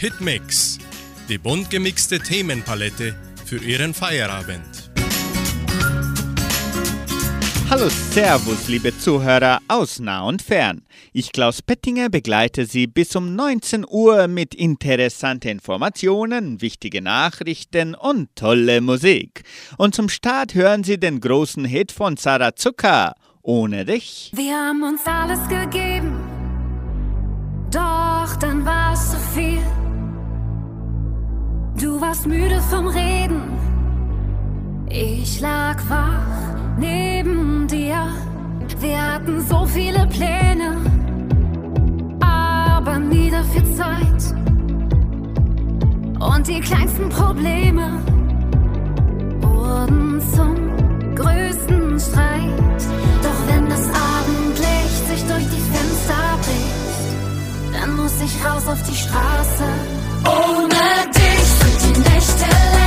Hitmix, die bunt gemixte Themenpalette für Ihren Feierabend. Hallo, Servus, liebe Zuhörer aus nah und fern. Ich, Klaus Pettinger, begleite Sie bis um 19 Uhr mit interessanten Informationen, wichtige Nachrichten und tolle Musik. Und zum Start hören Sie den großen Hit von Sarah Zucker, Ohne dich. Wir haben uns alles gegeben, doch dann war es zu viel. Du warst müde vom Reden, ich lag wach neben dir. Wir hatten so viele Pläne, aber nie dafür Zeit. Und die kleinsten Probleme wurden zum größten Streit. Doch wenn das Abendlicht sich durch die Fenster bricht, dann muss ich raus auf die Straße. Ohne dich Nächte länger.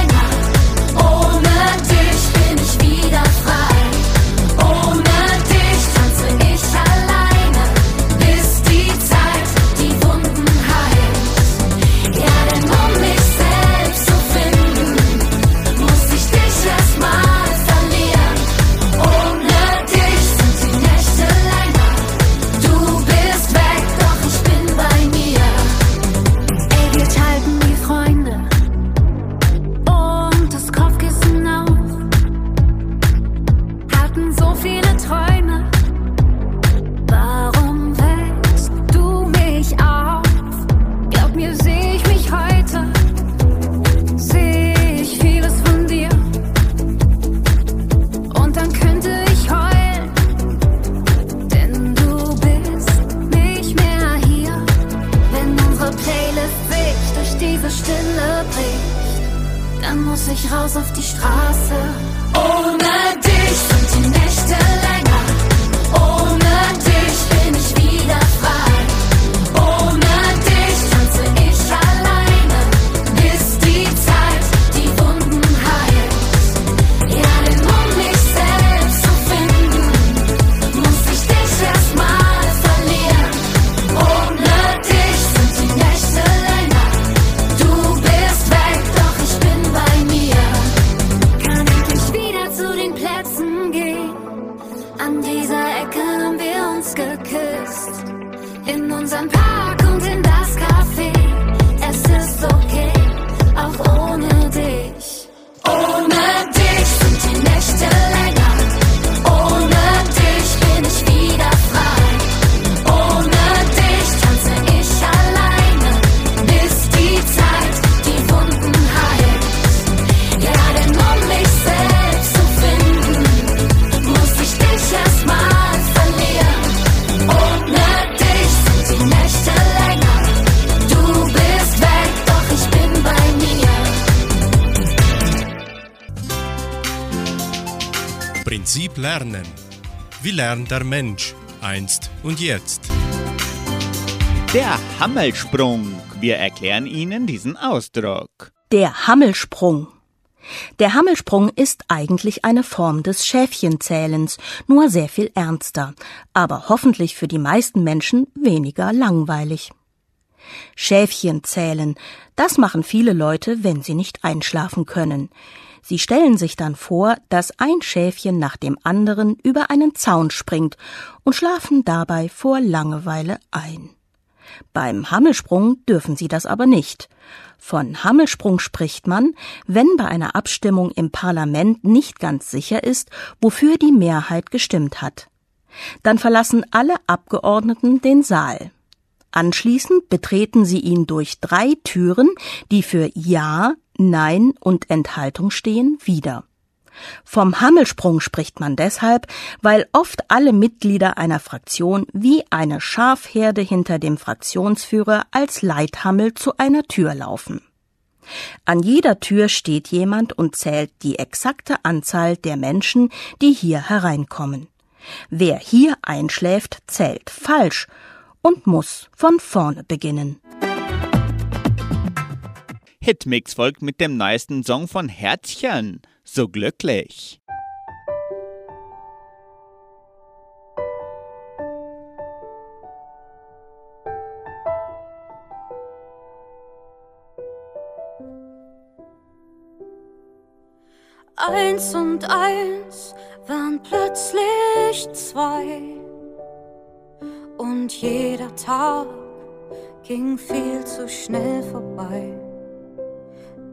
Der Mensch einst und jetzt? Der Hammelsprung. Wir erklären Ihnen diesen Ausdruck. Der Hammelsprung. Der Hammelsprung ist eigentlich eine Form des Schäfchenzählens, nur sehr viel ernster, aber hoffentlich für die meisten Menschen weniger langweilig. Schäfchen zählen, das machen viele Leute, wenn sie nicht einschlafen können. Sie stellen sich dann vor, dass ein Schäfchen nach dem anderen über einen Zaun springt und schlafen dabei vor Langeweile ein. Beim Hammelsprung dürfen sie das aber nicht. Von Hammelsprung spricht man, wenn bei einer Abstimmung im Parlament nicht ganz sicher ist, wofür die Mehrheit gestimmt hat. Dann verlassen alle Abgeordneten den Saal. Anschließend betreten sie ihn durch drei Türen, die für Ja, Nein und Enthaltung stehen, wieder. Vom Hammelsprung spricht man deshalb, weil oft alle Mitglieder einer Fraktion wie eine Schafherde hinter dem Fraktionsführer als Leithammel zu einer Tür laufen. An jeder Tür steht jemand und zählt die exakte Anzahl der Menschen, die hier hereinkommen. Wer hier einschläft, zählt falsch und muss von vorne beginnen. Hitmix folgt mit dem neuesten Song von Herzchen. So glücklich. Eins und eins waren plötzlich zwei. Und jeder Tag ging viel zu schnell vorbei.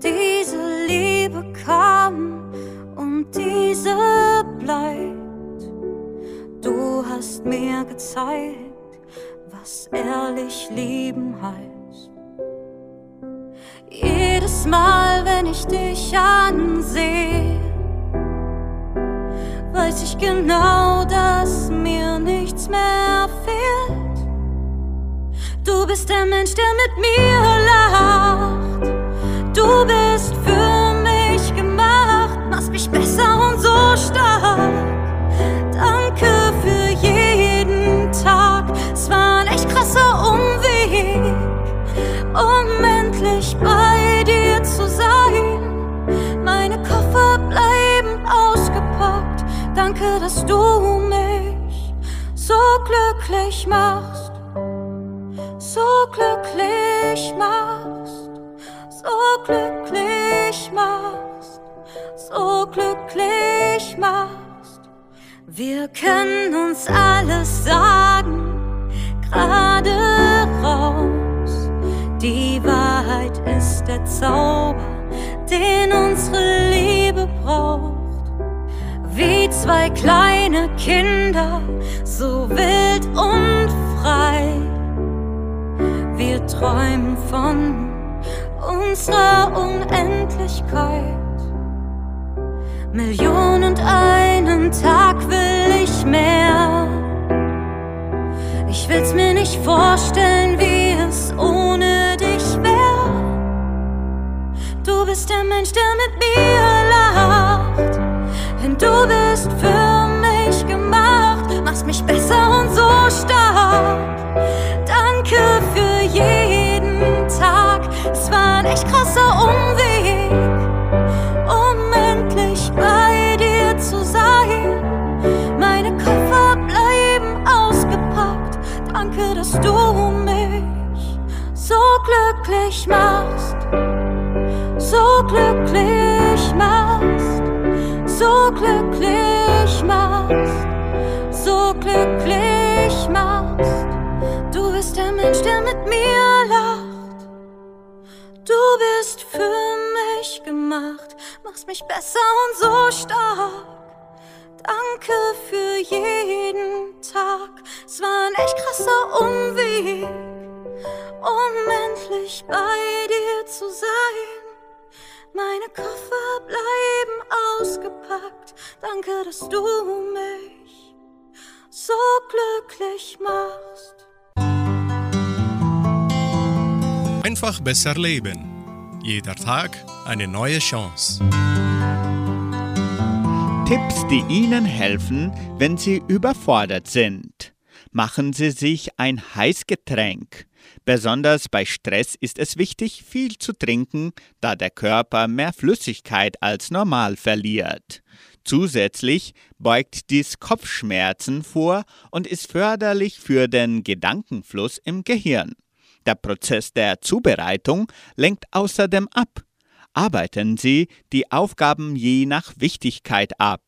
Diese Liebe kam und diese bleibt. Du hast mir gezeigt, was ehrlich lieben heißt. Jedes Mal, wenn ich dich ansehe, weiß ich genau, dass mir nichts mehr fehlt. Du bist der Mensch, der mit mir lacht. Du bist für mich gemacht, machst mich besser und so stark. Danke für jeden Tag, es war ein echt krasser Umweg, um endlich bei dir zu sein. Meine Koffer bleiben ausgepackt, danke, dass du mich so glücklich machst, so glücklich machst, so glücklich machst, so glücklich machst. Wir können uns alles sagen, gerade raus. Die Wahrheit ist der Zauber, den unsere Liebe braucht. Wie zwei kleine Kinder, so wild und frei. Wir träumen von unserer Unendlichkeit. Millionen und einen Tag will ich mehr. Ich will's mir nicht vorstellen, wie es ohne dich wäre. Du bist der Mensch, der mit mir lacht. Denn du bist für mich gemacht, machst mich besser und so stark. Krasser Umweg, um endlich bei dir zu sein. Meine Koffer bleiben ausgepackt, danke, dass du mich so glücklich machst, so glücklich machst, so glücklich machst, so glücklich machst. Du bist der Mensch, der mit mir machst mich besser und so stark. Danke für jeden Tag, es war ein echt krasser Umweg, um endlich bei dir zu sein. Meine Koffer bleiben ausgepackt, danke, dass du mich so glücklich machst. Einfach besser leben. Jeder Tag eine neue Chance. Tipps, die Ihnen helfen, wenn Sie überfordert sind. Machen Sie sich ein Heißgetränk. Besonders bei Stress ist es wichtig, viel zu trinken, da der Körper mehr Flüssigkeit als normal verliert. Zusätzlich beugt dies Kopfschmerzen vor und ist förderlich für den Gedankenfluss im Gehirn. Der Prozess der Zubereitung lenkt außerdem ab. Arbeiten Sie die Aufgaben je nach Wichtigkeit ab.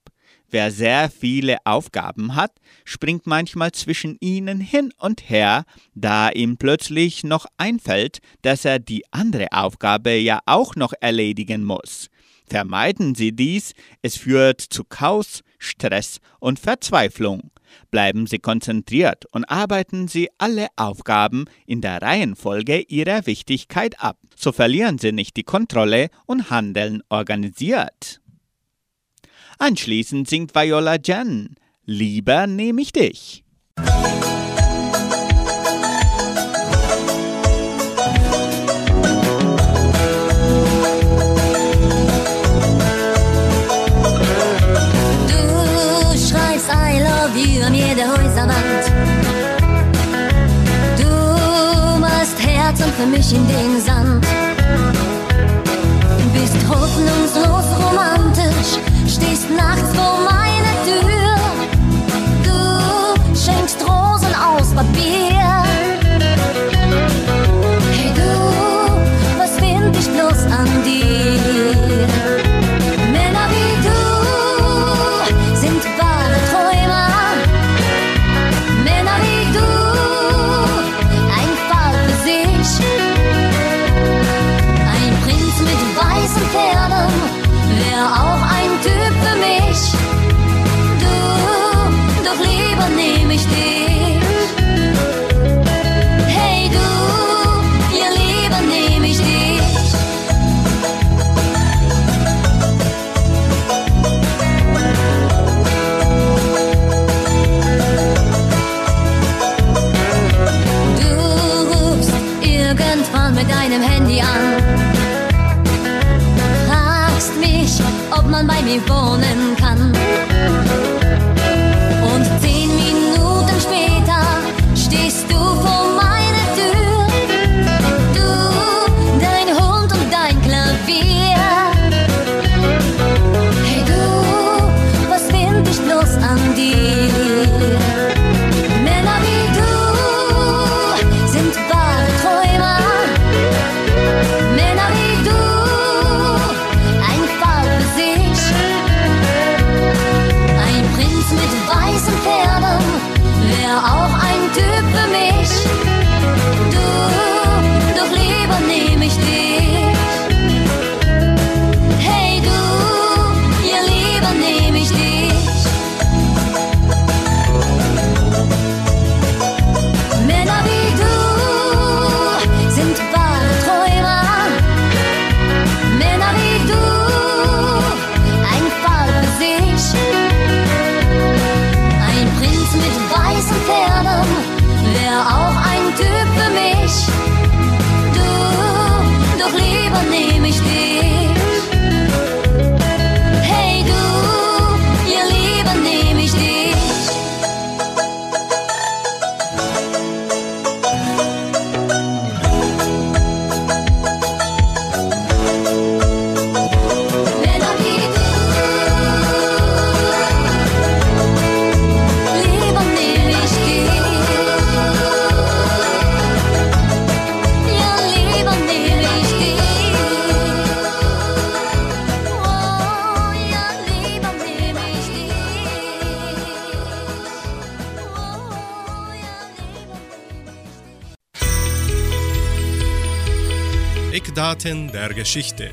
Wer sehr viele Aufgaben hat, springt manchmal zwischen ihnen hin und her, da ihm plötzlich noch einfällt, dass er die andere Aufgabe ja auch noch erledigen muss. Vermeiden Sie dies, es führt zu Chaos, Stress und Verzweiflung. Bleiben Sie konzentriert und arbeiten Sie alle Aufgaben in der Reihenfolge ihrer Wichtigkeit ab. So verlieren Sie nicht die Kontrolle und handeln organisiert. Anschließend singt Viola Jen Lieber nehme ich dich. Mich in den Sand. Bist hoffnungslos romantisch, stehst nachts ob man bei Eckdaten der Geschichte.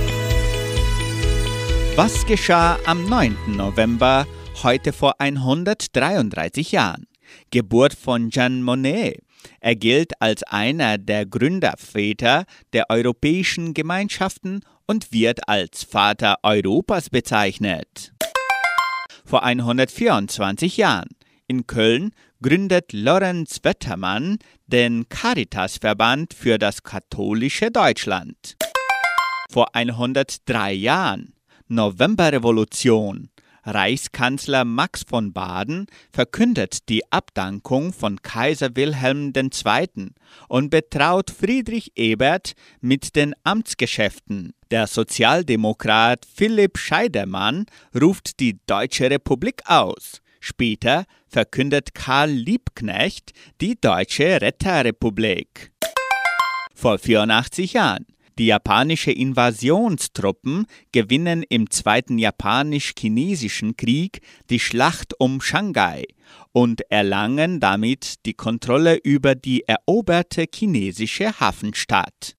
Was geschah am 9. November, heute vor 133 Jahren? Geburt von Jean Monnet. Er gilt als einer der Gründerväter der europäischen Gemeinschaften und wird als Vater Europas bezeichnet. Vor 124 Jahren in Köln gründet Lorenz Wettermann den Caritasverband für das katholische Deutschland. Vor 103 Jahren, Novemberrevolution, Reichskanzler Max von Baden verkündet die Abdankung von Kaiser Wilhelm II. und betraut Friedrich Ebert mit den Amtsgeschäften. Der Sozialdemokrat Philipp Scheidemann ruft die Deutsche Republik aus. Später verkündet Karl Liebknecht die Deutsche Retterrepublik. Vor 84 Jahren. Die japanische Invasionstruppen gewinnen im Zweiten Japanisch-Chinesischen Krieg die Schlacht um Shanghai und erlangen damit die Kontrolle über die eroberte chinesische Hafenstadt.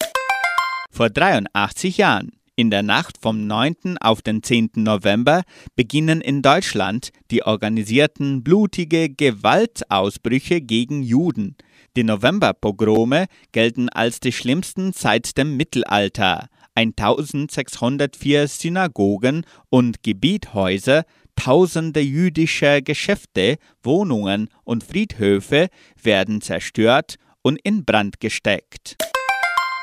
Vor 83 Jahren in der Nacht vom 9. auf den 10. November beginnen in Deutschland die organisierten blutige Gewaltausbrüche gegen Juden. Die Novemberpogrome gelten als die schlimmsten seit dem Mittelalter. 1604 Synagogen und Gebiethäuser, tausende jüdische Geschäfte, Wohnungen und Friedhöfe werden zerstört und in Brand gesteckt.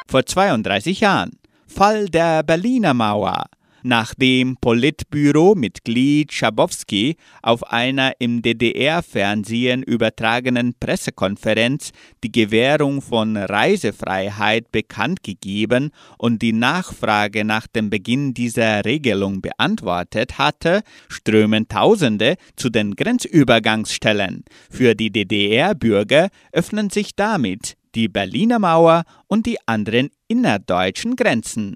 Vor 32 Jahren Fall der Berliner Mauer, nachdem Politbüro-Mitglied Schabowski auf einer im DDR-Fernsehen übertragenen Pressekonferenz die Gewährung von Reisefreiheit bekannt gegeben und die Nachfrage nach dem Beginn dieser Regelung beantwortet hatte, strömen Tausende zu den Grenzübergangsstellen. Für die DDR-Bürger öffnen sich damit die Berliner Mauer und die anderen innerdeutschen Grenzen.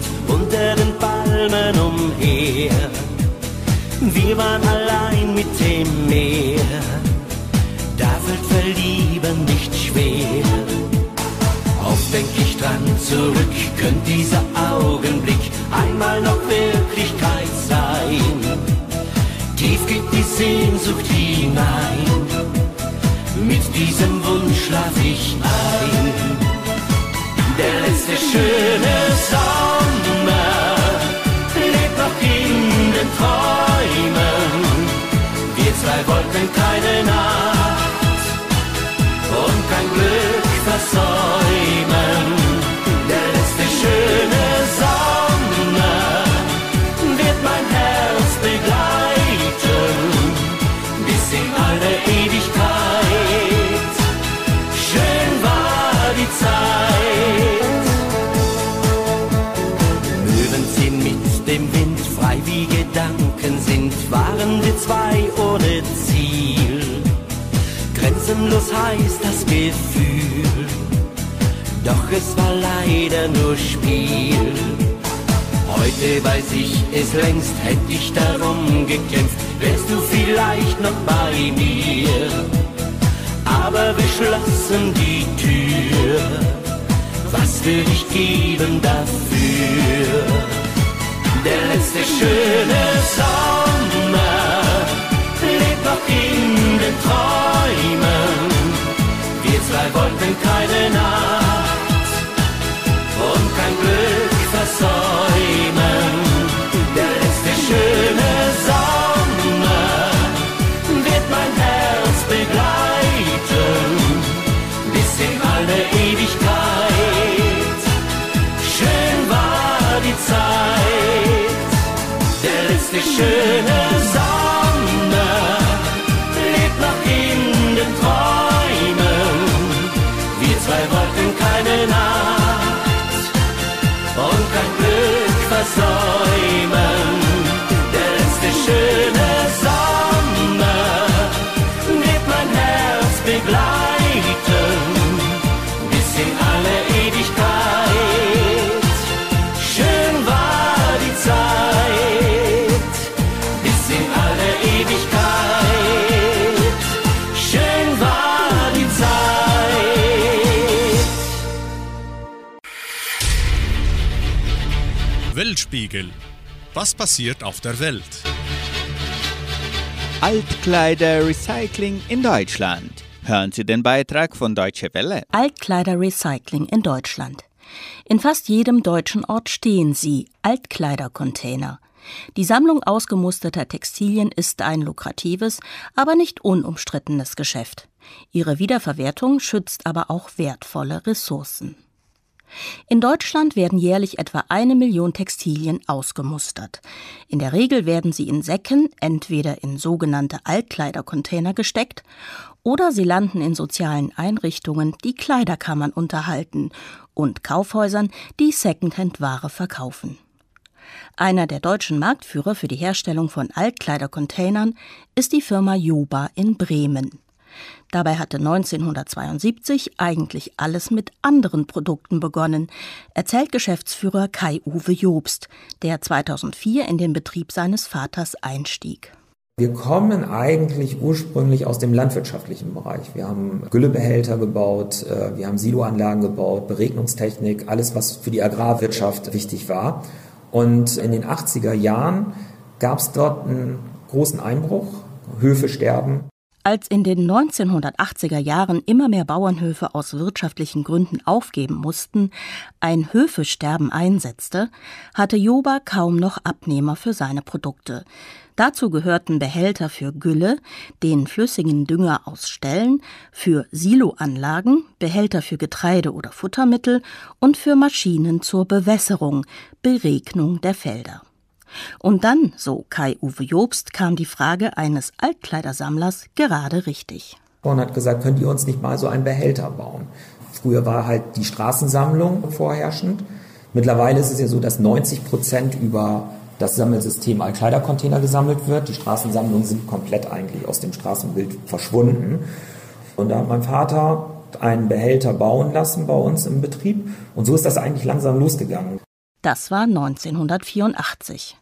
Wir waren allein mit dem Meer. Da fällt Verlieben nicht schwer. Oft denk ich dran zurück, könnt dieser Augenblick einmal noch Wirklichkeit sein. Tief geht die Sehnsucht hinein. Mit diesem Wunsch schlaf ich ein. Der letzte schöne Sommer lebt noch in den Träumen. Zwei wollten keine Nacht und kein Glück versäumen. Heißt das Gefühl, doch es war leider nur Spiel. Heute weiß ich es längst, hätte ich darum gekämpft, wärst du vielleicht noch bei mir. Aber wir schlossen die Tür, was würde ich geben dafür? Der letzte schöne Sommer lebt noch in den Träumen. Wir zwei wollten keine Nacht und kein Glück versäumen. Der letzte schöne Sommer wird mein Herz begleiten bis in alle Ewigkeit. Schön war die Zeit, der letzte schöne Sommer wollten Weltspiegel. Was passiert auf der Welt? Altkleider-Recycling in Deutschland. Hören Sie den Beitrag von Deutsche Welle. Altkleiderrecycling in Deutschland. In fast jedem deutschen Ort stehen sie, Altkleidercontainer. Die Sammlung ausgemusterter Textilien ist ein lukratives, aber nicht unumstrittenes Geschäft. Ihre Wiederverwertung schützt aber auch wertvolle Ressourcen. In Deutschland werden jährlich etwa eine Million Textilien ausgemustert. In der Regel werden sie in Säcken, entweder in sogenannte Altkleidercontainer gesteckt, oder sie landen in sozialen Einrichtungen, die Kleiderkammern unterhalten und Kaufhäusern, die Secondhand-Ware verkaufen. Einer der deutschen Marktführer für die Herstellung von Altkleidercontainern ist die Firma Joba in Bremen. Dabei hatte 1972 eigentlich alles mit anderen Produkten begonnen, erzählt Geschäftsführer Kai-Uwe Jobst, der 2004 in den Betrieb seines Vaters einstieg. Wir kommen eigentlich ursprünglich aus dem landwirtschaftlichen Bereich. Wir haben Güllebehälter gebaut, äh, wir haben Siloanlagen gebaut, Beregnungstechnik, alles, was für die Agrarwirtschaft wichtig war. Und in den 80er Jahren gab es dort einen großen Einbruch, Höfe sterben. Als in den 1980er Jahren immer mehr Bauernhöfe aus wirtschaftlichen Gründen aufgeben mussten, ein Höfesterben einsetzte, hatte Joba kaum noch Abnehmer für seine Produkte. Dazu gehörten Behälter für Gülle, den flüssigen Dünger aus Ställen, für Siloanlagen, Behälter für Getreide oder Futtermittel und für Maschinen zur Bewässerung, Beregnung der Felder. Und dann, so Kai-Uwe Jobst, kam die Frage eines Altkleidersammlers gerade richtig. Und hat gesagt, könnt ihr uns nicht mal so einen Behälter bauen? Früher war halt die Straßensammlung vorherrschend. Mittlerweile ist es ja so, dass 90 Prozent über das Sammelsystem Altkleidercontainer gesammelt wird. Die Straßensammlungen sind komplett eigentlich aus dem Straßenbild verschwunden. Und da hat mein Vater einen Behälter bauen lassen bei uns im Betrieb. Und so ist das eigentlich langsam losgegangen. Das war 1984.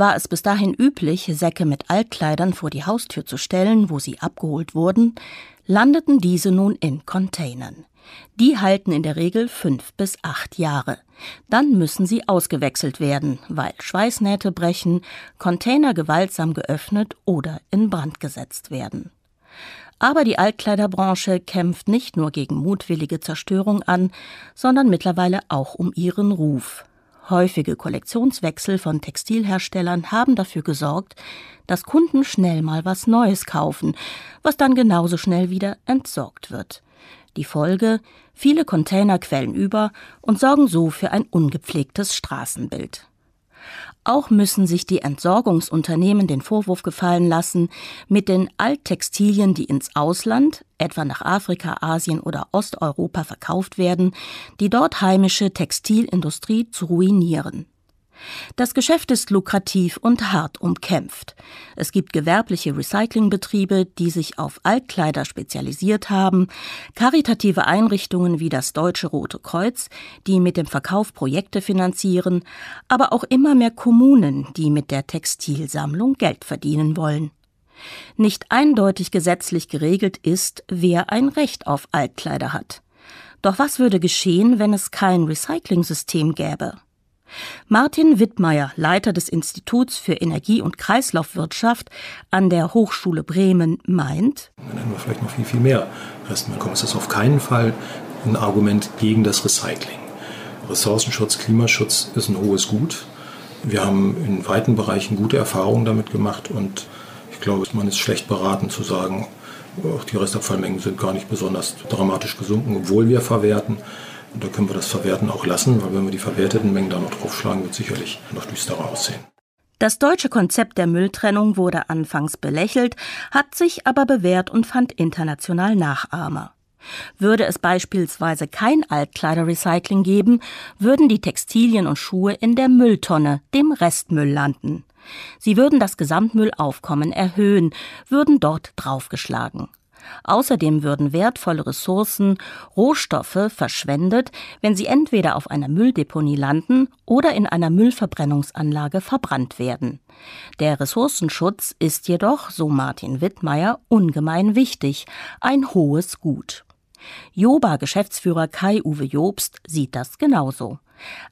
War es bis dahin üblich, Säcke mit Altkleidern vor die Haustür zu stellen, wo sie abgeholt wurden, landeten diese nun in Containern. Die halten in der Regel fünf bis acht Jahre. Dann müssen sie ausgewechselt werden, weil Schweißnähte brechen, Container gewaltsam geöffnet oder in Brand gesetzt werden. Aber die Altkleiderbranche kämpft nicht nur gegen mutwillige Zerstörung an, sondern mittlerweile auch um ihren Ruf. Häufige Kollektionswechsel von Textilherstellern haben dafür gesorgt, dass Kunden schnell mal was Neues kaufen, was dann genauso schnell wieder entsorgt wird. Die Folge viele Container quellen über und sorgen so für ein ungepflegtes Straßenbild. Auch müssen sich die Entsorgungsunternehmen den Vorwurf gefallen lassen, mit den Alttextilien, die ins Ausland, etwa nach Afrika, Asien oder Osteuropa verkauft werden, die dort heimische Textilindustrie zu ruinieren. Das Geschäft ist lukrativ und hart umkämpft. Es gibt gewerbliche Recyclingbetriebe, die sich auf Altkleider spezialisiert haben, karitative Einrichtungen wie das Deutsche Rote Kreuz, die mit dem Verkauf Projekte finanzieren, aber auch immer mehr Kommunen, die mit der Textilsammlung Geld verdienen wollen. Nicht eindeutig gesetzlich geregelt ist, wer ein Recht auf Altkleider hat. Doch was würde geschehen, wenn es kein Recyclingsystem gäbe? Martin Wittmeier, Leiter des Instituts für Energie- und Kreislaufwirtschaft an der Hochschule Bremen, meint, dann hätten wir vielleicht noch viel, viel mehr Resten bekommen. Es ist auf keinen Fall ein Argument gegen das Recycling. Ressourcenschutz, Klimaschutz ist ein hohes Gut. Wir haben in weiten Bereichen gute Erfahrungen damit gemacht und ich glaube, man ist schlecht beraten zu sagen, auch die Restabfallmengen sind gar nicht besonders dramatisch gesunken, obwohl wir verwerten. Und da können wir das Verwerten auch lassen, weil wenn wir die verwerteten Mengen da noch draufschlagen, wird sicherlich noch düsterer aussehen. Das deutsche Konzept der Mülltrennung wurde anfangs belächelt, hat sich aber bewährt und fand international Nachahmer. Würde es beispielsweise kein Altkleiderrecycling geben, würden die Textilien und Schuhe in der Mülltonne, dem Restmüll, landen. Sie würden das Gesamtmüllaufkommen erhöhen, würden dort draufgeschlagen. Außerdem würden wertvolle Ressourcen, Rohstoffe verschwendet, wenn sie entweder auf einer Mülldeponie landen oder in einer Müllverbrennungsanlage verbrannt werden. Der Ressourcenschutz ist jedoch, so Martin Wittmeier, ungemein wichtig, ein hohes Gut. Joba-Geschäftsführer Kai-Uwe Jobst sieht das genauso.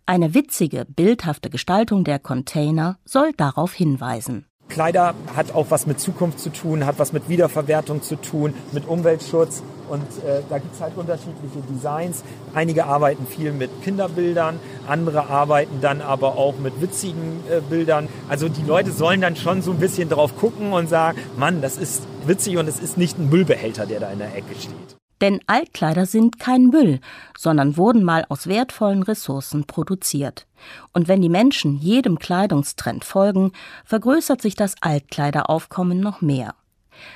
Eine witzige, bildhafte Gestaltung der Container soll darauf hinweisen. Kleider hat auch was mit Zukunft zu tun, hat was mit Wiederverwertung zu tun, mit Umweltschutz. Und äh, da gibt's halt unterschiedliche Designs. Einige arbeiten viel mit Kinderbildern, andere arbeiten dann aber auch mit witzigen äh, Bildern. Also die Leute sollen dann schon so ein bisschen drauf gucken und sagen, Mann, das ist witzig und es ist nicht ein Müllbehälter, der da in der Ecke steht. Denn Altkleider sind kein Müll, sondern wurden mal aus wertvollen Ressourcen produziert. Und wenn die Menschen jedem Kleidungstrend folgen, vergrößert sich das Altkleideraufkommen noch mehr.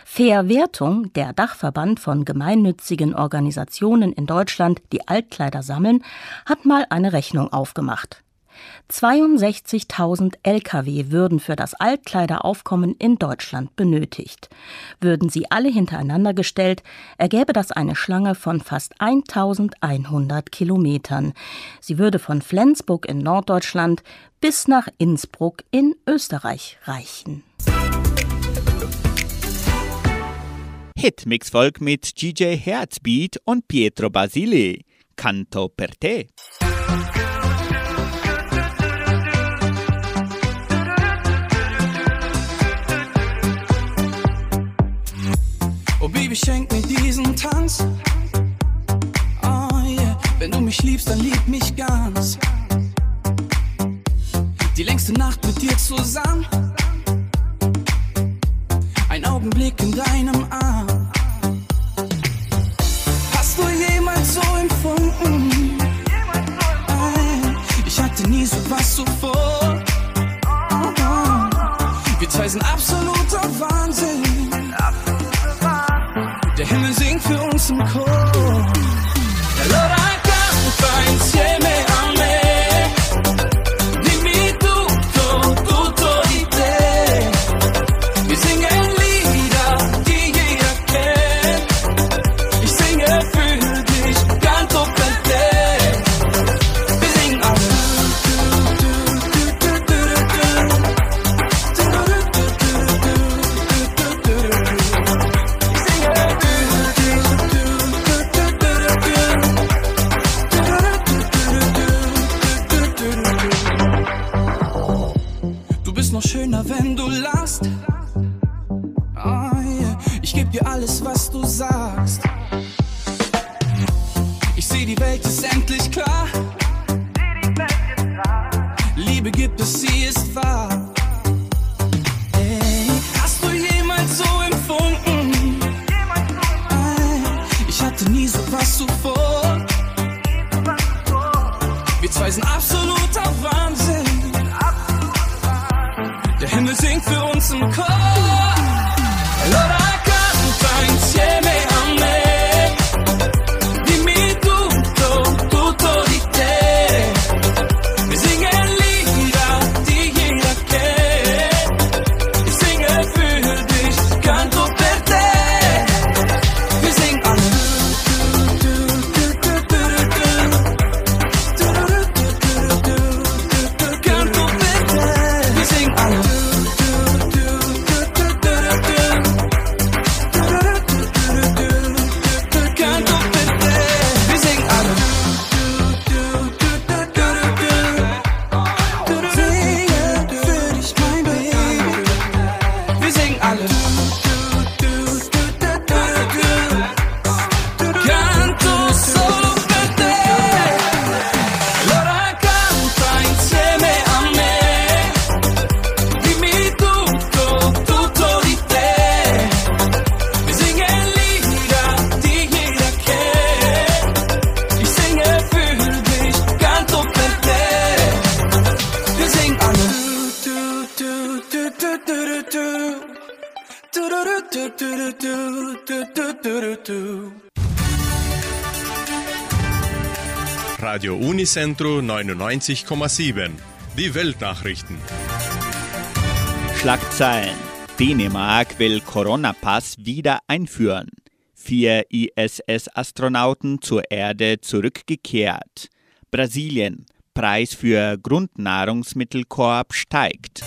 Verwertung, der Dachverband von gemeinnützigen Organisationen in Deutschland, die Altkleider sammeln, hat mal eine Rechnung aufgemacht. 62.000 Lkw würden für das Altkleideraufkommen in Deutschland benötigt. Würden sie alle hintereinander gestellt, ergäbe das eine Schlange von fast 1100 Kilometern. Sie würde von Flensburg in Norddeutschland bis nach Innsbruck in Österreich reichen. Hitmix-Volk mit DJ Herzbeat und Pietro Basile. Canto per te. Baby, schenk mir diesen Tanz. Oh yeah, wenn du mich liebst, dann lieb mich ganz. Die längste Nacht mit dir zusammen. Ein Augenblick in deinem Arm. Hast du jemals so empfunden? Ich hatte nie so was zuvor. Wir zwei sind absoluter Wahnsinn. Der Himmel singt für uns im Chor. Allora canta insieme a Radio Unicentro 99,7. Die Weltnachrichten. Schlagzeilen. Dänemark will Corona-Pass wieder einführen. Vier ISS-Astronauten zur Erde zurückgekehrt. Brasilien. Preis für Grundnahrungsmittelkorb steigt.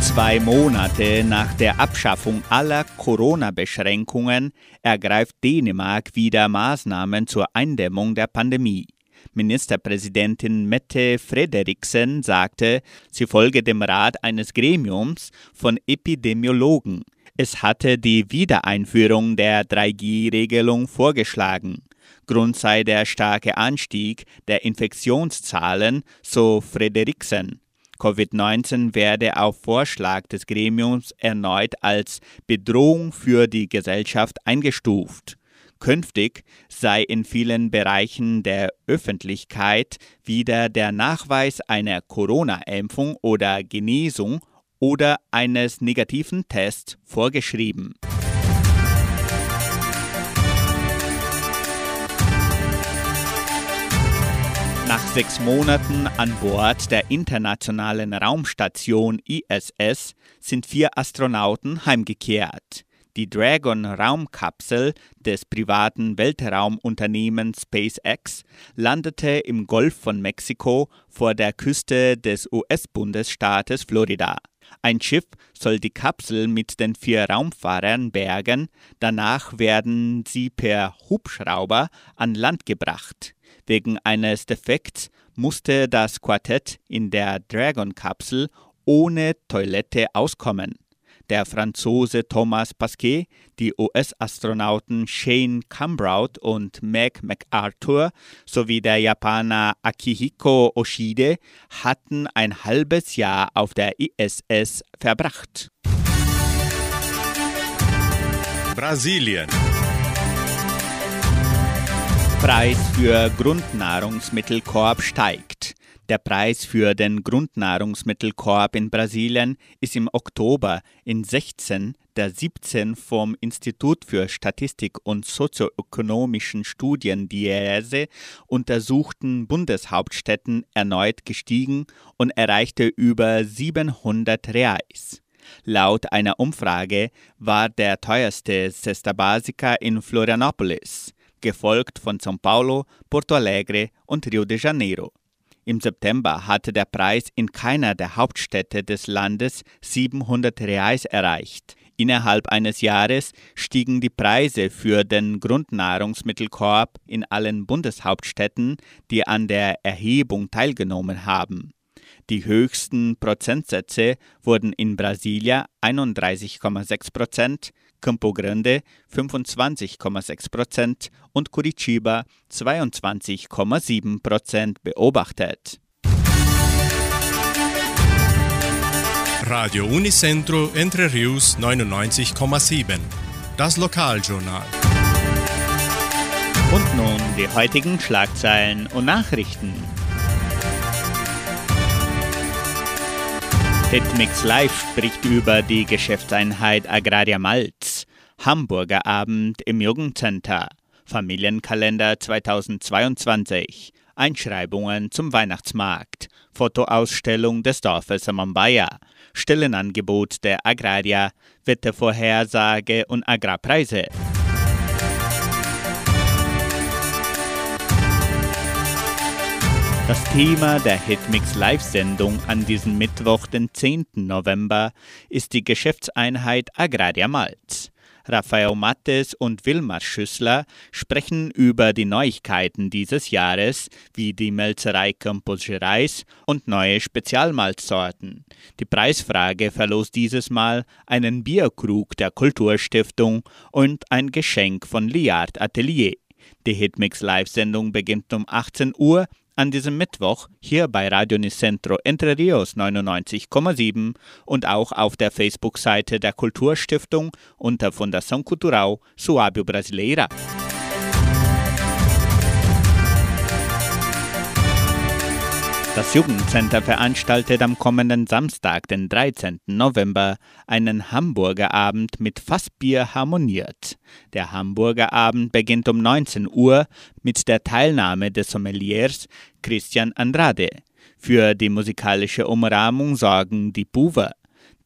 Zwei Monate nach der Abschaffung aller Corona-Beschränkungen ergreift Dänemark wieder Maßnahmen zur Eindämmung der Pandemie. Ministerpräsidentin Mette Frederiksen sagte, sie folge dem Rat eines Gremiums von Epidemiologen. Es hatte die Wiedereinführung der 3G-Regelung vorgeschlagen. Grund sei der starke Anstieg der Infektionszahlen, so Frederiksen. Covid-19 werde auf Vorschlag des Gremiums erneut als Bedrohung für die Gesellschaft eingestuft. Künftig sei in vielen Bereichen der Öffentlichkeit wieder der Nachweis einer Corona-Impfung oder Genesung oder eines negativen Tests vorgeschrieben. Nach sechs Monaten an Bord der internationalen Raumstation ISS sind vier Astronauten heimgekehrt. Die Dragon-Raumkapsel des privaten Weltraumunternehmens SpaceX landete im Golf von Mexiko vor der Küste des US-Bundesstaates Florida. Ein Schiff soll die Kapsel mit den vier Raumfahrern bergen, danach werden sie per Hubschrauber an Land gebracht. Wegen eines Defekts musste das Quartett in der Dragon-Kapsel ohne Toilette auskommen. Der Franzose Thomas Pasquet, die US-Astronauten Shane Cambraut und Meg MacArthur sowie der Japaner Akihiko Oshide hatten ein halbes Jahr auf der ISS verbracht. Brasilien. Preis für Grundnahrungsmittelkorb steigt. Der Preis für den Grundnahrungsmittelkorb in Brasilien ist im Oktober in 16 der 17 vom Institut für Statistik und sozioökonomischen Studien DIESE untersuchten Bundeshauptstädten erneut gestiegen und erreichte über 700 Reais. Laut einer Umfrage war der teuerste Cesta Básica in Florianópolis, gefolgt von São Paulo, Porto Alegre und Rio de Janeiro. Im September hatte der Preis in keiner der Hauptstädte des Landes 700 Reais erreicht. Innerhalb eines Jahres stiegen die Preise für den Grundnahrungsmittelkorb in allen Bundeshauptstädten, die an der Erhebung teilgenommen haben. Die höchsten Prozentsätze wurden in Brasilia 31,6 Prozent, Campo Grande 25,6 Prozent und Curitiba 22,7 Prozent beobachtet. Radio Unicentro Entre Rius 99,7. Das Lokaljournal. Und nun die heutigen Schlagzeilen und Nachrichten. Hitmix Live spricht über die Geschäftseinheit Agraria Malz. Hamburger Abend im Jugendcenter. Familienkalender 2022. Einschreibungen zum Weihnachtsmarkt. Fotoausstellung des Dorfes Samambaya. Stellenangebot der Agraria. Wettervorhersage und Agrarpreise. Das Thema der Hitmix Live-Sendung an diesem Mittwoch, den 10. November, ist die Geschäftseinheit Agraria Malz. Raphael Mattes und Wilmar Schüssler sprechen über die Neuigkeiten dieses Jahres, wie die Melzerei Campos Gerais und neue Spezialmalzsorten. Die Preisfrage verlost dieses Mal einen Bierkrug der Kulturstiftung und ein Geschenk von Liard Atelier. Die Hitmix Live-Sendung beginnt um 18 Uhr an diesem Mittwoch hier bei Radio Nicentro Entre Rios 99,7 und auch auf der Facebook-Seite der Kulturstiftung unter Fundação Cultural Suábio Brasileira. Das Jugendcenter veranstaltet am kommenden Samstag, den 13. November, einen Hamburger Abend mit Fassbier harmoniert. Der Hamburger Abend beginnt um 19 Uhr mit der Teilnahme des Sommeliers Christian Andrade. Für die musikalische Umrahmung sorgen die Buwer.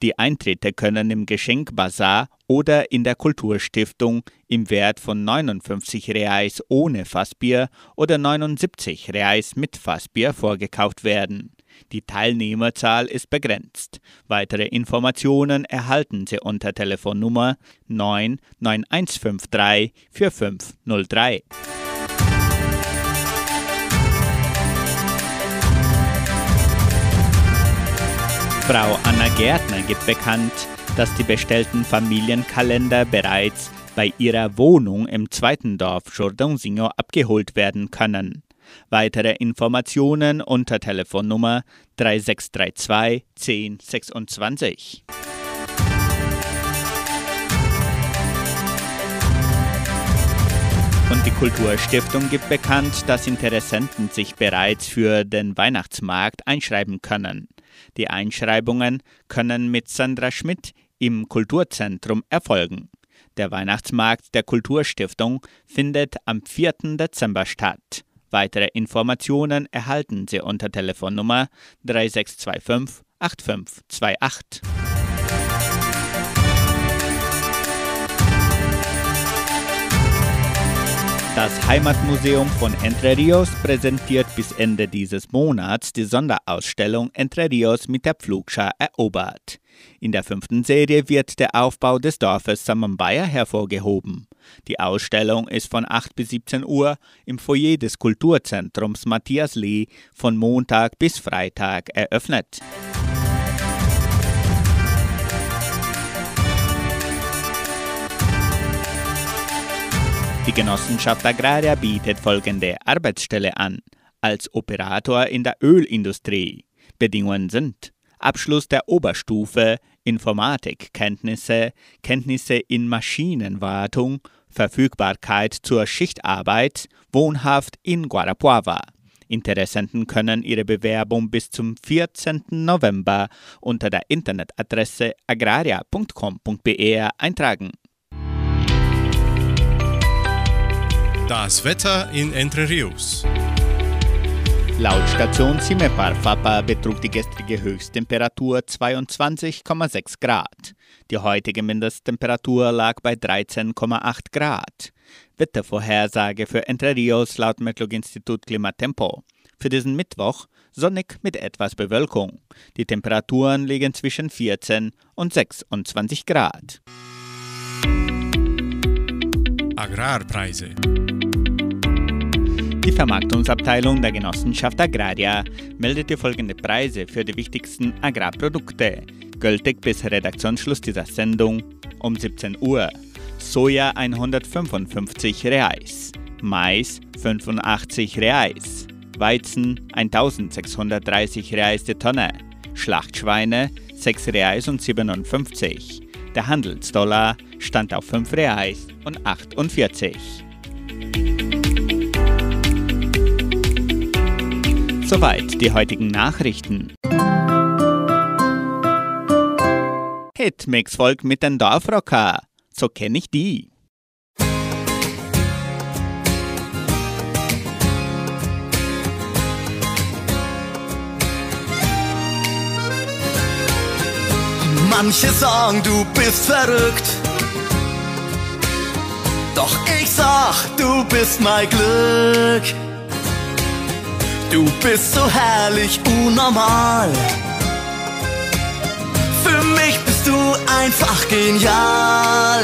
Die Eintritte können im Geschenkbazar oder in der Kulturstiftung im Wert von 59 Reais ohne Fassbier oder 79 Reais mit Fassbier vorgekauft werden. Die Teilnehmerzahl ist begrenzt. Weitere Informationen erhalten Sie unter Telefonnummer 99153 4503. Frau Anna Gärtner gibt bekannt, dass die bestellten Familienkalender bereits bei ihrer Wohnung im zweiten Dorf Jordãozinho abgeholt werden können. Weitere Informationen unter Telefonnummer 3632 1026. Und die Kulturstiftung gibt bekannt, dass Interessenten sich bereits für den Weihnachtsmarkt einschreiben können. Die Einschreibungen können mit Sandra Schmidt im Kulturzentrum erfolgen. Der Weihnachtsmarkt der Kulturstiftung findet am 4. Dezember statt. Weitere Informationen erhalten Sie unter Telefonnummer 3625 8528. Das Heimatmuseum von Entre Rios präsentiert bis Ende dieses Monats die Sonderausstellung Entre Rios mit der Pflugschar erobert. In der fünften Serie wird der Aufbau des Dorfes Samambaya hervorgehoben. Die Ausstellung ist von 8 bis 17 Uhr im Foyer des Kulturzentrums Matthias Lee von Montag bis Freitag eröffnet. Die Genossenschaft Agraria bietet folgende Arbeitsstelle an. Als Operator in der Ölindustrie. Bedingungen sind Abschluss der Oberstufe, Informatikkenntnisse, Kenntnisse in Maschinenwartung, Verfügbarkeit zur Schichtarbeit, wohnhaft in Guarapuava. Interessenten können ihre Bewerbung bis zum 14. November unter der Internetadresse agraria.com.br eintragen. Das Wetter in Entre Rios. Laut Station Cimepar Fapa betrug die gestrige Höchsttemperatur 22,6 Grad. Die heutige Mindesttemperatur lag bei 13,8 Grad. Wettervorhersage für Entre Rios laut Metlog-Institut Klimatempo. Für diesen Mittwoch sonnig mit etwas Bewölkung. Die Temperaturen liegen zwischen 14 und 26 Grad. Agrarpreise. Die Vermarktungsabteilung der Genossenschaft Agraria meldete folgende Preise für die wichtigsten Agrarprodukte, gültig bis Redaktionsschluss dieser Sendung um 17 Uhr. Soja 155 Reais, Mais 85 Reais, Weizen 1630 Reais die Tonne, Schlachtschweine 6 Reais und 57. Der Handelsdollar stand auf 5 Reais und 48. Soweit die heutigen Nachrichten. Hitmix folgt mit den Dorfrocker. So kenne ich die. Manche sagen, du bist verrückt. Doch ich sag, du bist mein Glück. Du bist so herrlich unnormal. Für mich bist du einfach genial.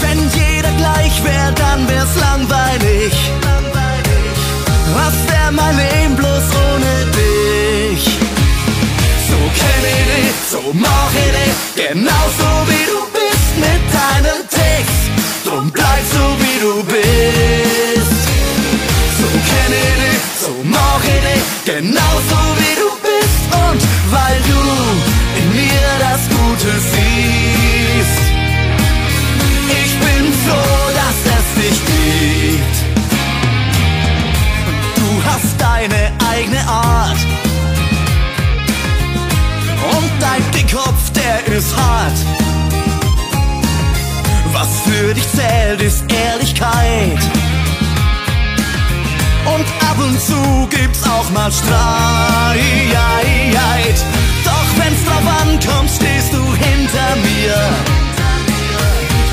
Wenn jeder gleich wäre, dann wär's langweilig. Was wär mein Leben bloß ohne dich? So kenn ich dich, so mach ich dich, genauso wie du bist mit deinem Text. Drum bleib so wie du bist. So kenn ich dich, so mach ich dich, genauso wie du bist. Und weil du in mir das Gute siehst, ich bin froh, dass es dich gibt. Du hast deine eigene Art. Und dein Dickkopf, der ist hart. Was für dich zählt, ist Ehrlichkeit. Und ab und zu gibt's auch mal Streit. Doch wenn's drauf ankommt, stehst du hinter mir.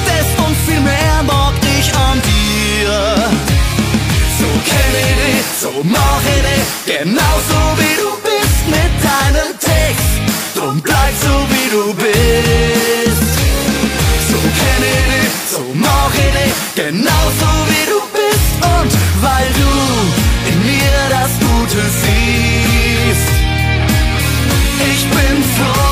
Das und viel mehr mag ich an dir. So kenn ich dich, so mach ich dich, genauso wie du bist mit deinem Text. Drum bleib so wie du bist. So kenn ich dich, so mach ich dich, genauso wie du bist. Und weil du in mir das Gute siehst, ich bin froh,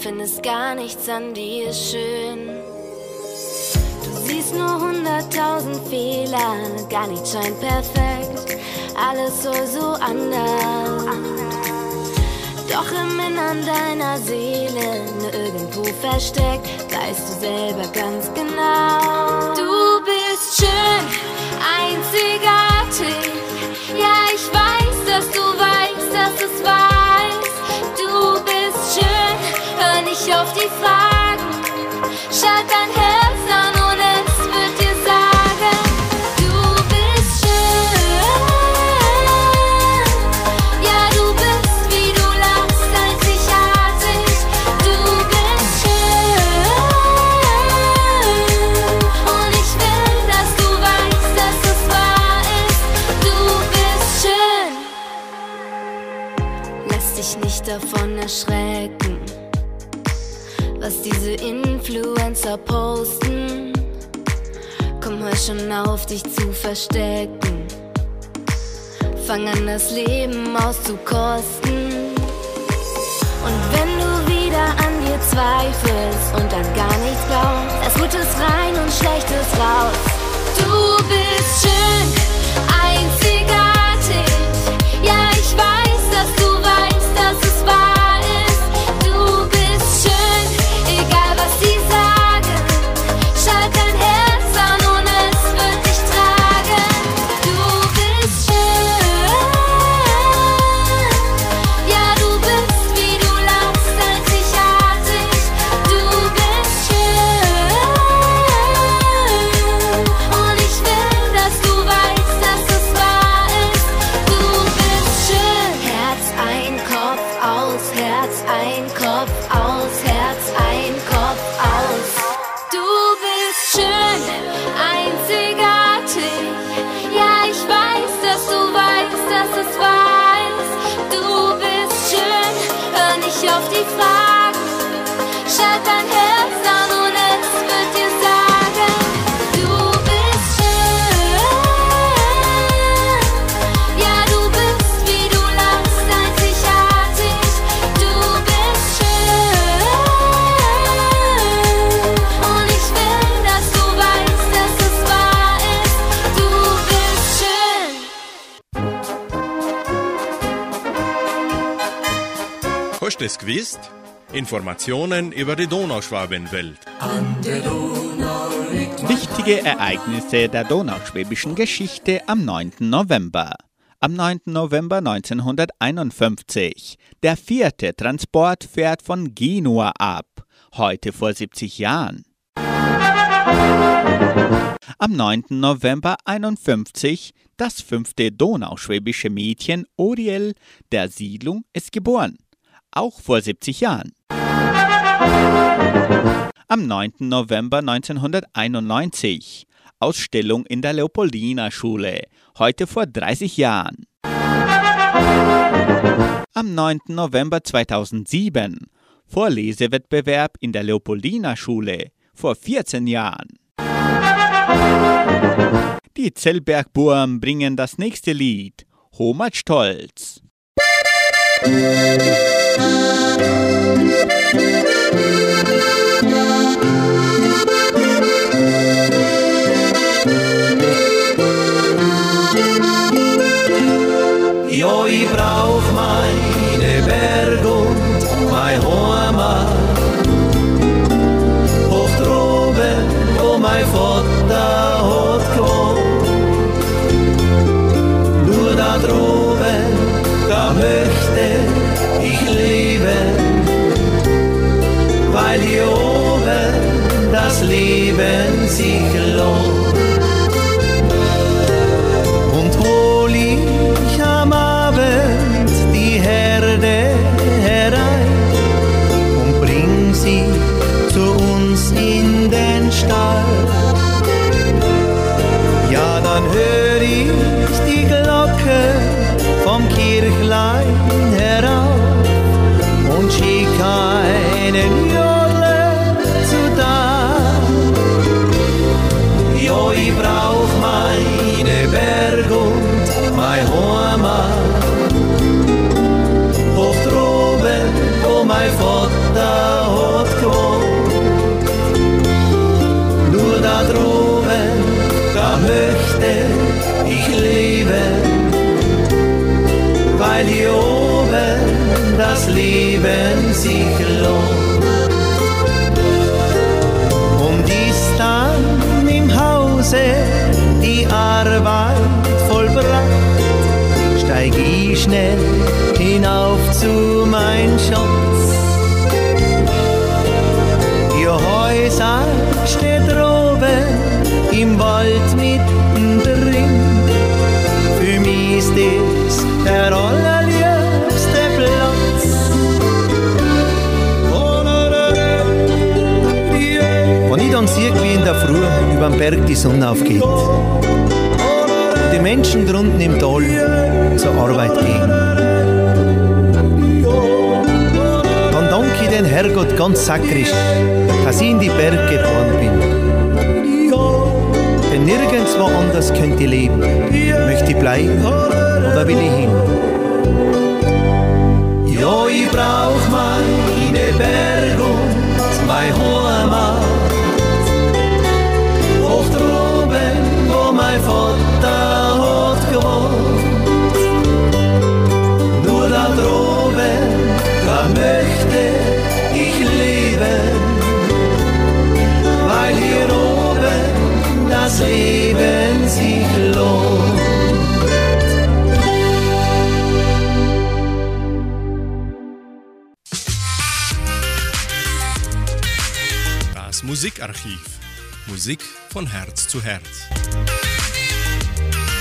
findest gar nichts an dir schön. Du siehst nur hunderttausend Fehler, gar nichts scheint perfekt, alles soll so anders. Doch im Innern deiner Seele, nur irgendwo versteckt, weißt du selber ganz genau. Du bist schön, einzigartig. Die Fragen. Schalt dein Herz schon auf, dich zu verstecken. Fang an, das Leben auszukosten. Und wenn du wieder an dir zweifelst und an gar nichts glaubst, es Gutes rein und Schlechtes raus. Du bist schön, es gewusst? Informationen über die Donauschwabenwelt. Wichtige Ereignisse der donauschwäbischen Geschichte am 9. November. Am 9. November 1951. Der vierte Transport fährt von Genua ab. Heute vor 70 Jahren. Am 9. November 51 das fünfte donauschwäbische Mädchen Oriel der Siedlung ist geboren. Auch vor 70 Jahren. Am 9. November 1991 Ausstellung in der Leopoldina Schule, heute vor 30 Jahren. Am 9. November 2007 Vorlesewettbewerb in der Leopoldina Schule, vor 14 Jahren. Die Zellbergburm bringen das nächste Lied, Homat Stolz. Jo, ich brauch meine das Leben sich lohnt. Weil hier oben das Leben sich lohnt. Und ist dann im Hause die Arbeit vollbracht, steig ich schnell hinauf zu mein Schatz. Sarg steht droben im Wald mittendrin. Für mich ist das der allerliebste Sonne aufgeht, die Menschen drunten im Tal zur Arbeit gehen, dann danke ich den Herrgott ganz sakrisch, dass ich in die Berge geboren bin. Denn nirgendwo anders könnte ich leben. Möchte ich bleiben oder will ich hin? Ja, ich brauch meine Berge und mein Heimat. Mein Vater hat gewohnt. Nur da droben, da möchte ich leben. Weil hier oben das Leben sich lohnt. Das Musikarchiv. Musik von Herz zu Herz.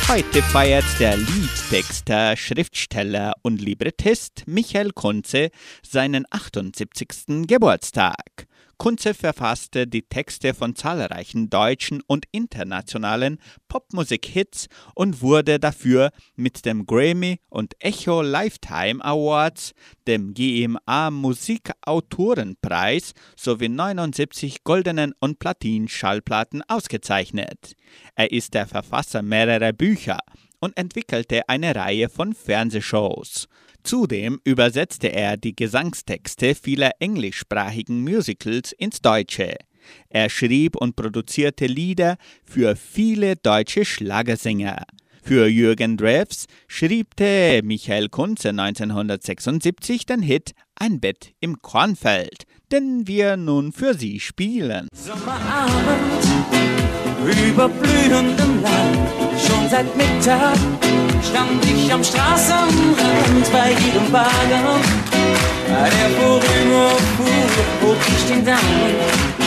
Heute feiert der Liedtexter, Schriftsteller und Librettist Michael Kunze seinen 78. Geburtstag. Kunze verfasste die Texte von zahlreichen deutschen und internationalen Popmusik-Hits und wurde dafür mit dem Grammy und Echo Lifetime Awards, dem GMA Musikautorenpreis sowie 79 goldenen und Platin-Schallplatten ausgezeichnet. Er ist der Verfasser mehrerer Bücher und entwickelte eine Reihe von Fernsehshows. Zudem übersetzte er die Gesangstexte vieler englischsprachigen Musicals ins Deutsche. Er schrieb und produzierte Lieder für viele deutsche Schlagersänger. Für Jürgen Drews schrieb Michael Kunze 1976 den Hit Ein Bett im Kornfeld, den wir nun für Sie spielen. Sommerabend über blühendem Land. Schon seit Mittag stand ich am Straßenrand bei jedem Wagen. Der vorüberfuhr, hob ich den Daumen.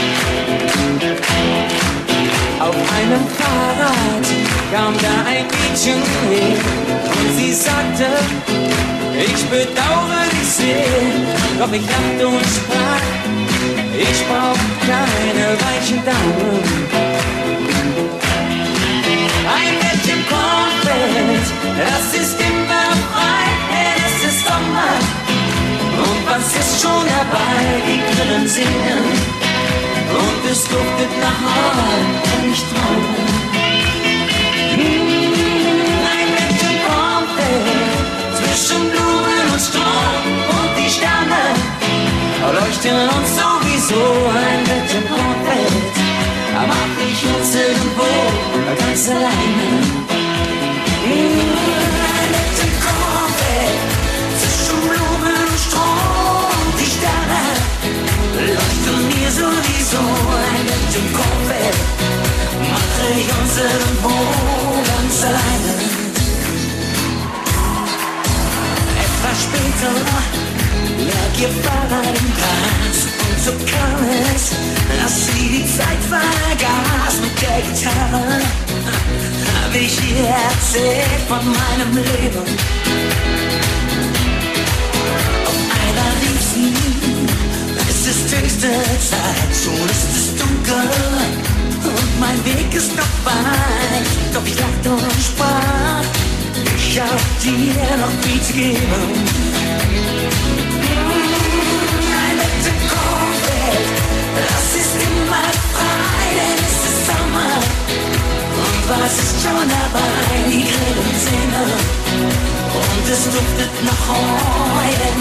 Auf einem Fahrrad kam da ein Mädchen her und sie sagte, ich bedauere dich sehr, doch ich lachte und sprach, ich brauch keine weichen Daumen. Kornfeld, das ist immer frei, es ist Sommer. Und was ist schon dabei? Die Grillen singen und es duftet nach Heu und ich träume. Mm, Ein Bett im Kornfeld, zwischen Blumen und Stroh und die Sterne leuchten uns sowieso. Ein Bett im Kornfeld, da mach ich uns irgendwo ganz alleine. Sowieso. Ein Bett im Kornfeld, mach ich uns irgendwo ganz alleine. Etwas später lag ihr Fahrrad im Gras und so kam es, dass sie die Zeit vergaß mit der Gitarre. Hab ich ihr erzählt von meinem Leben. Auf einmal rief sie, höchste Zeit, schon ist es dunkel und mein Weg ist noch weit. Doch ich lachte und sprach, ich hab dir noch viel zu geben. Das ist immer frei, denn es ist Sommer. Und was ist schon dabei? Die Grillen singen und es duftet nach Heu, denn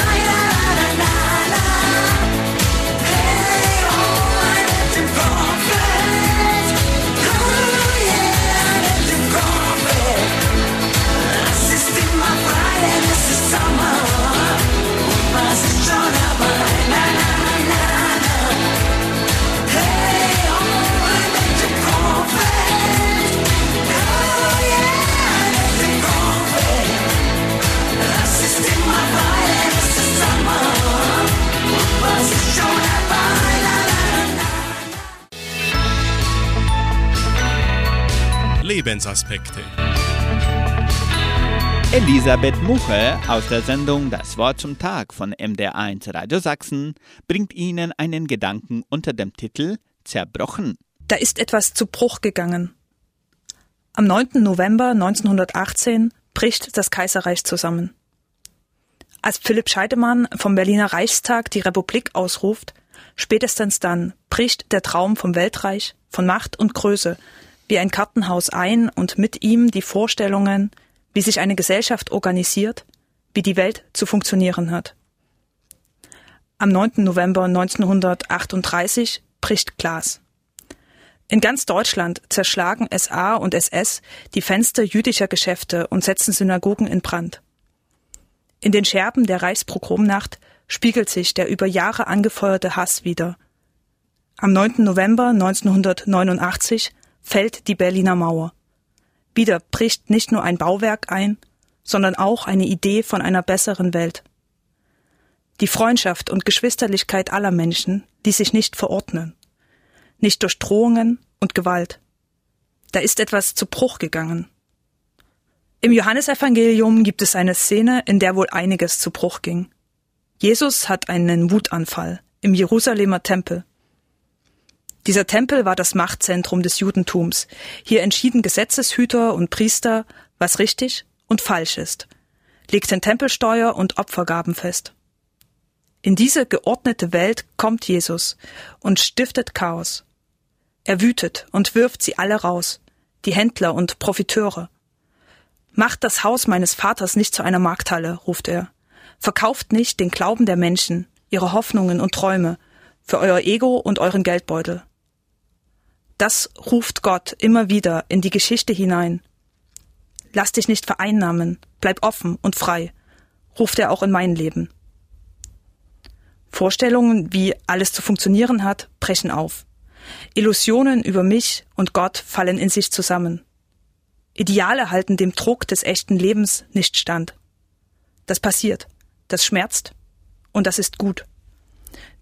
Lebensaspekte. Elisabeth Muche aus der Sendung Das Wort zum Tag von MDR1 Radio Sachsen bringt Ihnen einen Gedanken unter dem Titel Zerbrochen. Da ist etwas zu Bruch gegangen. Am 9. November 1918 bricht das Kaiserreich zusammen. Als Philipp Scheidemann vom Berliner Reichstag die Republik ausruft, spätestens dann bricht der Traum vom Weltreich, von Macht und Größe wie ein Kartenhaus ein und mit ihm die Vorstellungen, wie sich eine Gesellschaft organisiert, wie die Welt zu funktionieren hat. Am 9. November 1938 bricht Glas. In ganz Deutschland zerschlagen SA und SS die Fenster jüdischer Geschäfte und setzen Synagogen in Brand. In den Scherben der Reichspogromnacht spiegelt sich der über Jahre angefeuerte Hass wieder. Am 9. November 1989 fällt die Berliner Mauer. Wieder bricht nicht nur ein Bauwerk ein, sondern auch eine Idee von einer besseren Welt. Die Freundschaft und Geschwisterlichkeit aller Menschen, die sich nicht verordnen, nicht durch Drohungen und Gewalt. Da ist etwas zu Bruch gegangen. Im Johannesevangelium gibt es eine Szene, in der wohl einiges zu Bruch ging. Jesus hat einen Wutanfall im Jerusalemer Tempel. Dieser Tempel war das Machtzentrum des Judentums. Hier entschieden Gesetzeshüter und Priester, was richtig und falsch ist, legten Tempelsteuer und Opfergaben fest. In diese geordnete Welt kommt Jesus und stiftet Chaos. Er wütet und wirft sie alle raus, die Händler und Profiteure. Macht das Haus meines Vaters nicht zu einer Markthalle, ruft er. Verkauft nicht den Glauben der Menschen, ihre Hoffnungen und Träume, für euer Ego und euren Geldbeutel. Das ruft Gott immer wieder in die Geschichte hinein. Lass dich nicht vereinnahmen, bleib offen und frei, ruft er auch in mein Leben. Vorstellungen, wie alles zu funktionieren hat, brechen auf. Illusionen über mich und Gott fallen in sich zusammen. Ideale halten dem Druck des echten Lebens nicht stand. Das passiert, das schmerzt und das ist gut.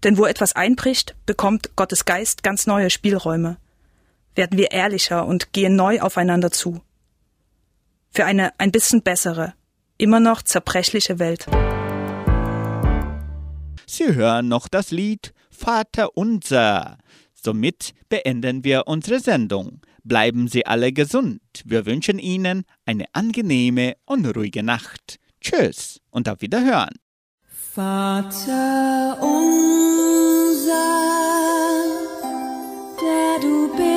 Denn wo etwas einbricht, bekommt Gottes Geist ganz neue Spielräume werden wir ehrlicher und gehen neu aufeinander zu. Für eine ein bisschen bessere, immer noch zerbrechliche Welt. Sie hören noch das Lied Vater unser. Somit beenden wir unsere Sendung. Bleiben Sie alle gesund. Wir wünschen Ihnen eine angenehme und ruhige Nacht. Tschüss und auf Wiederhören. Vater unser, der du bist